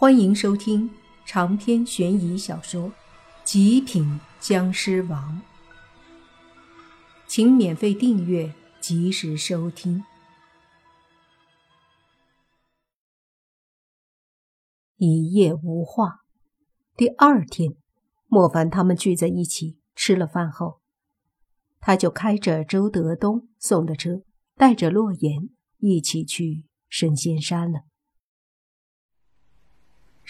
欢迎收听长篇悬疑小说《极品僵尸王》，请免费订阅，及时收听。一夜无话。第二天，莫凡他们聚在一起吃了饭后，他就开着周德东送的车，带着洛言一起去神仙山了。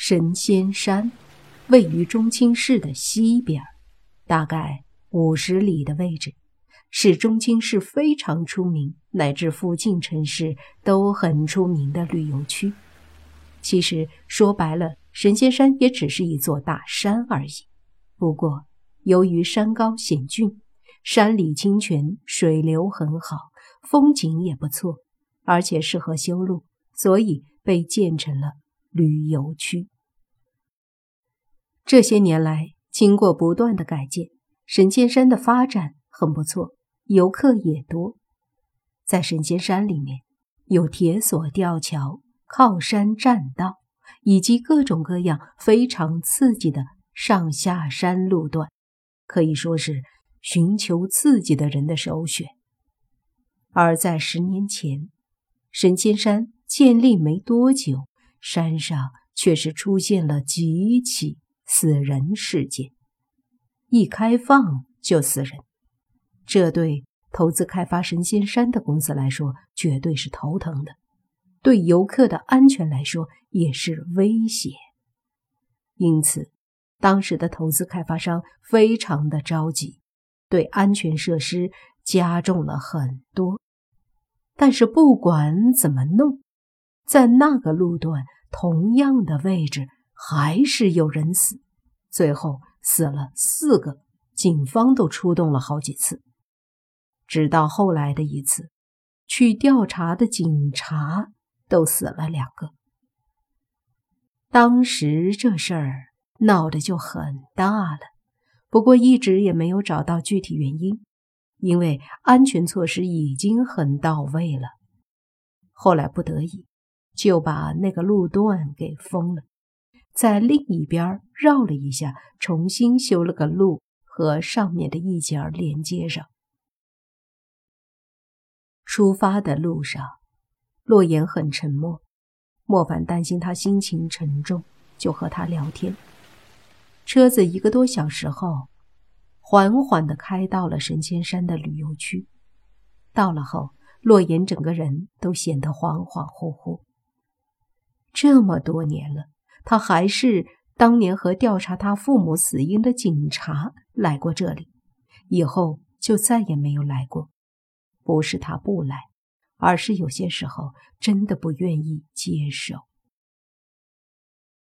神仙山位于中青市的西边，大概五十里的位置，是中青市非常出名，乃至附近城市都很出名的旅游区。其实说白了，神仙山也只是一座大山而已。不过，由于山高险峻，山里清泉，水流很好，风景也不错，而且适合修路，所以被建成了。旅游区。这些年来，经过不断的改建，神仙山的发展很不错，游客也多。在神仙山里面，有铁索吊桥、靠山栈道，以及各种各样非常刺激的上下山路段，可以说是寻求刺激的人的首选。而在十年前，神仙山建立没多久。山上却是出现了几起死人事件，一开放就死人，这对投资开发神仙山的公司来说绝对是头疼的，对游客的安全来说也是威胁。因此，当时的投资开发商非常的着急，对安全设施加重了很多。但是不管怎么弄。在那个路段，同样的位置还是有人死，最后死了四个，警方都出动了好几次，直到后来的一次，去调查的警察都死了两个。当时这事儿闹得就很大了，不过一直也没有找到具体原因，因为安全措施已经很到位了。后来不得已。就把那个路段给封了，在另一边绕了一下，重新修了个路，和上面的一节连接上。出发的路上，洛言很沉默。莫凡担心他心情沉重，就和他聊天。车子一个多小时后，缓缓地开到了神仙山的旅游区。到了后，洛言整个人都显得恍恍惚惚。这么多年了，他还是当年和调查他父母死因的警察来过这里，以后就再也没有来过。不是他不来，而是有些时候真的不愿意接受。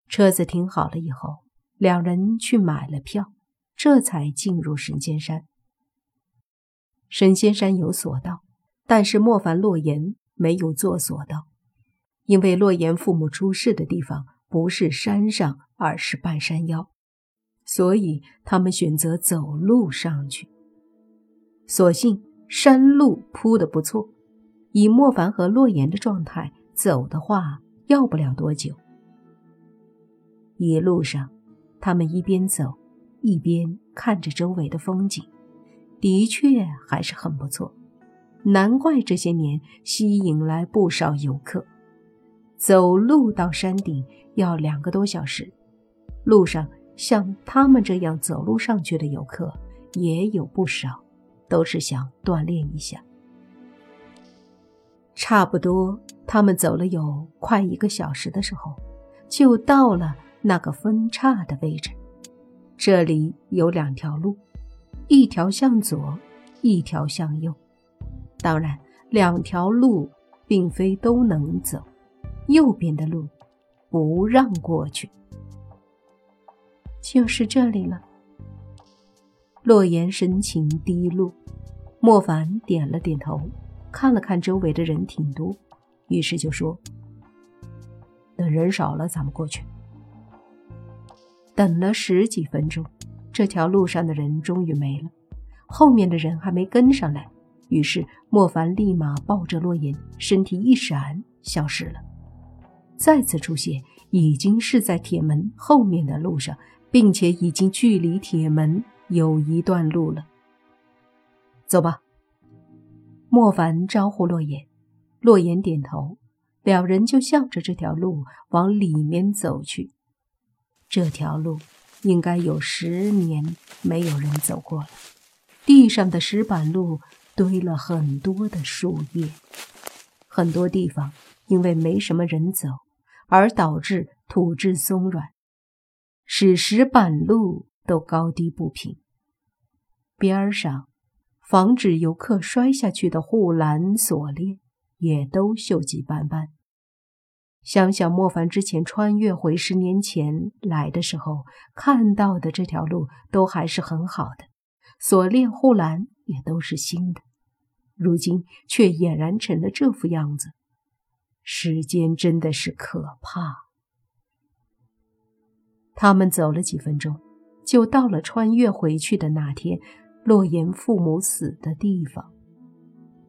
车子停好了以后，两人去买了票，这才进入神仙山。神仙山有索道，但是莫凡、洛言没有坐索道。因为洛言父母出事的地方不是山上，而是半山腰，所以他们选择走路上去。所幸山路铺的不错，以莫凡和洛言的状态走的话，要不了多久。一路上，他们一边走，一边看着周围的风景，的确还是很不错，难怪这些年吸引来不少游客。走路到山顶要两个多小时，路上像他们这样走路上去的游客也有不少，都是想锻炼一下。差不多，他们走了有快一个小时的时候，就到了那个分叉的位置。这里有两条路，一条向左，一条向右。当然，两条路并非都能走。右边的路不让过去，就是这里了。洛言神情低落，莫凡点了点头，看了看周围的人挺多，于是就说：“等人少了，咱们过去。”等了十几分钟，这条路上的人终于没了，后面的人还没跟上来，于是莫凡立马抱着洛言，身体一闪，消失了。再次出现，已经是在铁门后面的路上，并且已经距离铁门有一段路了。走吧。莫凡招呼洛言，洛言点头，两人就向着这条路往里面走去。这条路应该有十年没有人走过了，地上的石板路堆了很多的树叶，很多地方因为没什么人走，而导致土质松软，使石板路都高低不平。边上。防止游客摔下去的护栏锁链也都锈迹斑斑。想想莫凡之前穿越回十年前来的时候看到的这条路都还是很好的，锁链护栏也都是新的，如今却俨然成了这副样子。时间真的是可怕。他们走了几分钟，就到了穿越回去的那天。洛言父母死的地方，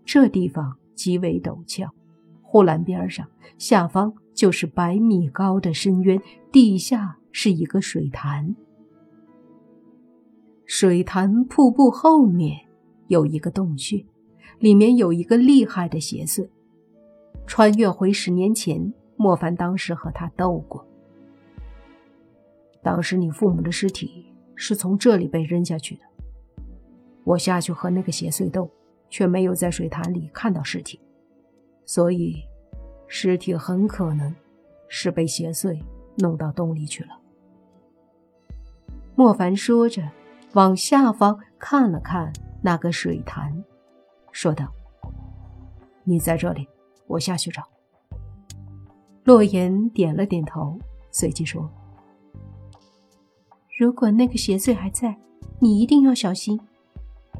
这地方极为陡峭，护栏边上下方就是百米高的深渊，地下是一个水潭。水潭瀑布后面有一个洞穴，里面有一个厉害的邪祟。穿越回十年前，莫凡当时和他斗过。当时你父母的尸体是从这里被扔下去的。我下去和那个邪祟斗，却没有在水潭里看到尸体，所以尸体很可能是被邪祟弄到洞里去了。莫凡说着，往下方看了看那个水潭，说道：“你在这里，我下去找。”洛言点了点头，随即说：“如果那个邪祟还在，你一定要小心。”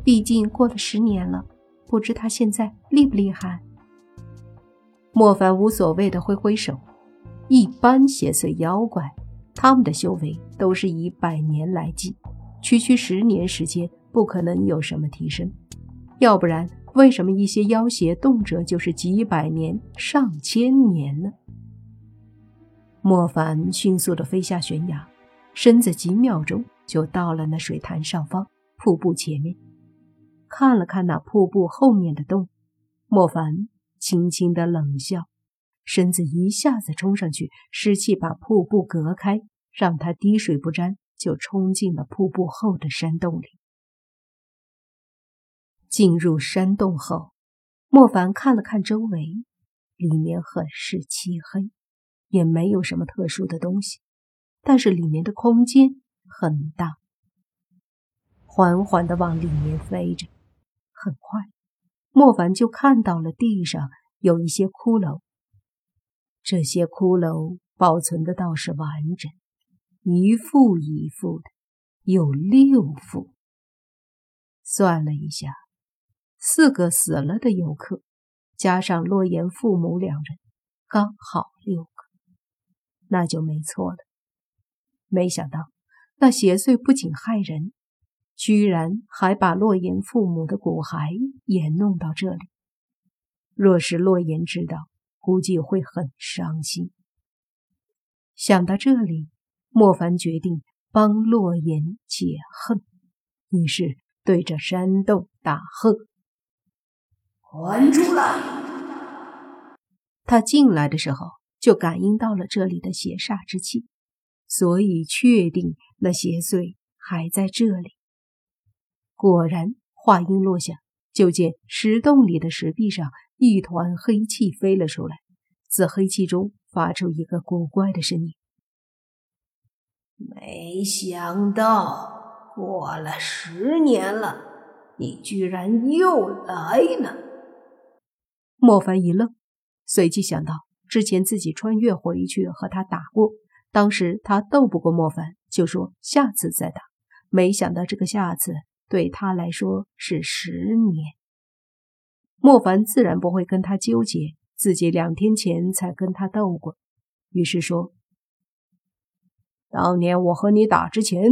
毕竟过了十年了，不知他现在厉不厉害。莫凡无所谓的挥挥手，一般邪祟妖怪，他们的修为都是以百年来计，区区十年时间不可能有什么提升。要不然，为什么一些妖邪动辄就是几百年、上千年呢？莫凡迅速的飞下悬崖，身子几秒钟就到了那水潭上方瀑布前面。看了看那瀑布后面的洞，莫凡轻轻的冷笑，身子一下子冲上去，湿气把瀑布隔开，让他滴水不沾，就冲进了瀑布后的山洞里。进入山洞后，莫凡看了看周围，里面很是漆黑，也没有什么特殊的东西，但是里面的空间很大，缓缓的往里面飞着。很快，莫凡就看到了地上有一些骷髅。这些骷髅保存的倒是完整，一副一副的，有六副。算了一下，四个死了的游客，加上洛言父母两人，刚好六个，那就没错了。没想到那邪祟不仅害人。居然还把洛言父母的骨骸也弄到这里。若是洛言知道，估计会很伤心。想到这里，莫凡决定帮洛言解恨，于是对着山洞大喝：“还出来！”他进来的时候就感应到了这里的邪煞之气，所以确定那邪祟还在这里。果然，话音落下，就见石洞里的石壁上一团黑气飞了出来，自黑气中发出一个古怪的声音：“没想到过了十年了，你居然又来了。”莫凡一愣，随即想到之前自己穿越回去和他打过，当时他斗不过莫凡，就说下次再打。没想到这个下次。对他来说是十年，莫凡自然不会跟他纠结，自己两天前才跟他斗过，于是说：“当年我和你打之前，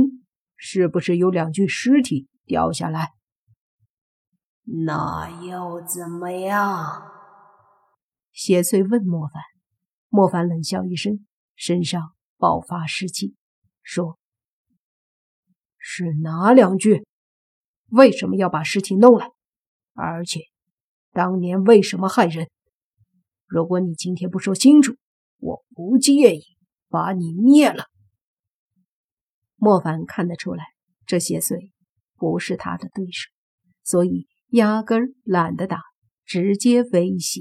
是不是有两具尸体掉下来？那又怎么样？”邪祟问莫凡。莫凡冷笑一声，身上爆发湿气，说：“是哪两句？为什么要把尸体弄来？而且，当年为什么害人？如果你今天不说清楚，我不介意把你灭了。”莫凡看得出来，这邪祟不是他的对手，所以压根儿懒得打，直接威胁。